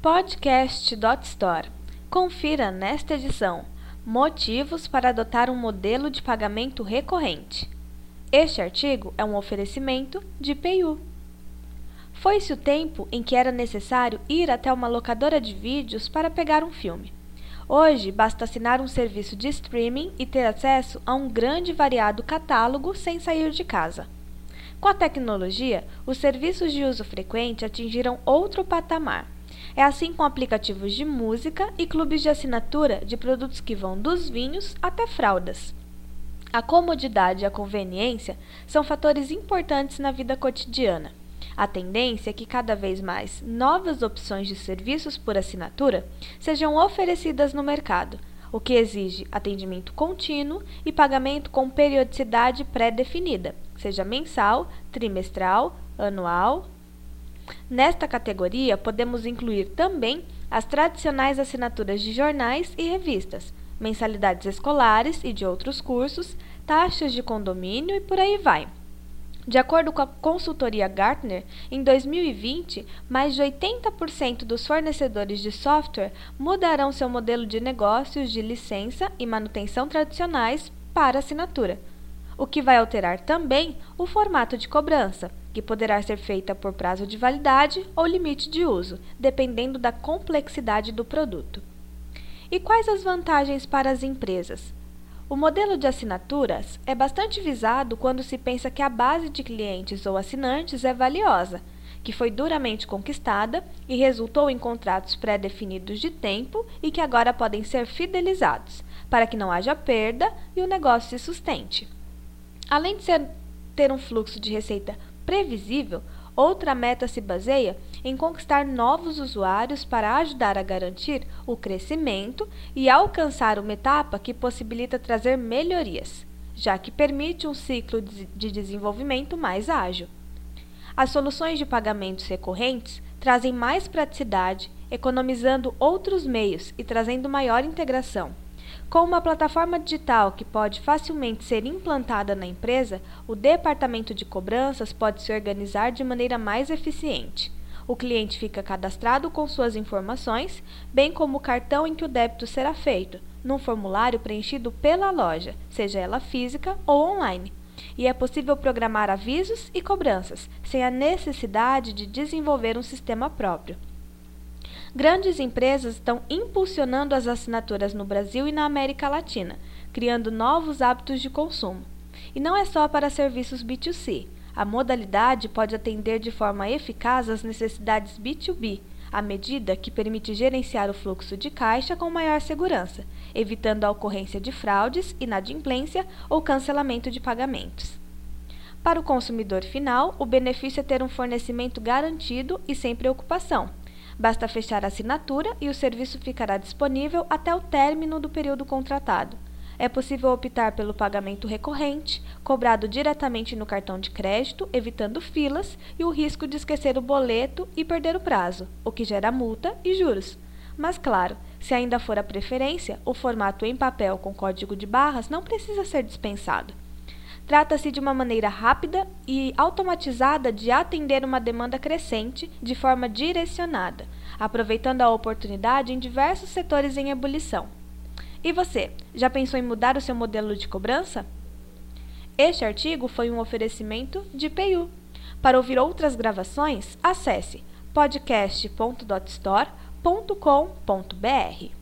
Podcast.store. Confira nesta edição motivos para adotar um modelo de pagamento recorrente. Este artigo é um oferecimento de PayU. Foi-se o tempo em que era necessário ir até uma locadora de vídeos para pegar um filme. Hoje, basta assinar um serviço de streaming e ter acesso a um grande e variado catálogo sem sair de casa. Com a tecnologia, os serviços de uso frequente atingiram outro patamar. É assim com aplicativos de música e clubes de assinatura de produtos que vão dos vinhos até fraldas. A comodidade e a conveniência são fatores importantes na vida cotidiana. A tendência é que cada vez mais novas opções de serviços por assinatura sejam oferecidas no mercado, o que exige atendimento contínuo e pagamento com periodicidade pré-definida, seja mensal, trimestral, anual. Nesta categoria, podemos incluir também as tradicionais assinaturas de jornais e revistas, mensalidades escolares e de outros cursos, taxas de condomínio e por aí vai. De acordo com a consultoria Gartner, em 2020, mais de 80% dos fornecedores de software mudarão seu modelo de negócios de licença e manutenção tradicionais para assinatura, o que vai alterar também o formato de cobrança, que poderá ser feita por prazo de validade ou limite de uso, dependendo da complexidade do produto. E quais as vantagens para as empresas? O modelo de assinaturas é bastante visado quando se pensa que a base de clientes ou assinantes é valiosa, que foi duramente conquistada e resultou em contratos pré-definidos de tempo e que agora podem ser fidelizados, para que não haja perda e o negócio se sustente. Além de ser, ter um fluxo de receita previsível, Outra meta se baseia em conquistar novos usuários para ajudar a garantir o crescimento e alcançar uma etapa que possibilita trazer melhorias, já que permite um ciclo de desenvolvimento mais ágil. As soluções de pagamentos recorrentes trazem mais praticidade, economizando outros meios e trazendo maior integração. Com uma plataforma digital que pode facilmente ser implantada na empresa, o departamento de cobranças pode se organizar de maneira mais eficiente. O cliente fica cadastrado com suas informações, bem como o cartão em que o débito será feito, num formulário preenchido pela loja, seja ela física ou online. E é possível programar avisos e cobranças, sem a necessidade de desenvolver um sistema próprio. Grandes empresas estão impulsionando as assinaturas no Brasil e na América Latina, criando novos hábitos de consumo. E não é só para serviços B2C. A modalidade pode atender de forma eficaz as necessidades B2B, à medida que permite gerenciar o fluxo de caixa com maior segurança, evitando a ocorrência de fraudes, inadimplência ou cancelamento de pagamentos. Para o consumidor final, o benefício é ter um fornecimento garantido e sem preocupação, Basta fechar a assinatura e o serviço ficará disponível até o término do período contratado. É possível optar pelo pagamento recorrente, cobrado diretamente no cartão de crédito, evitando filas e o risco de esquecer o boleto e perder o prazo, o que gera multa e juros. Mas, claro, se ainda for a preferência, o formato em papel com código de barras não precisa ser dispensado. Trata-se de uma maneira rápida e automatizada de atender uma demanda crescente de forma direcionada, aproveitando a oportunidade em diversos setores em ebulição. E você, já pensou em mudar o seu modelo de cobrança? Este artigo foi um oferecimento de PayU. Para ouvir outras gravações, acesse podcast.dotstore.com.br.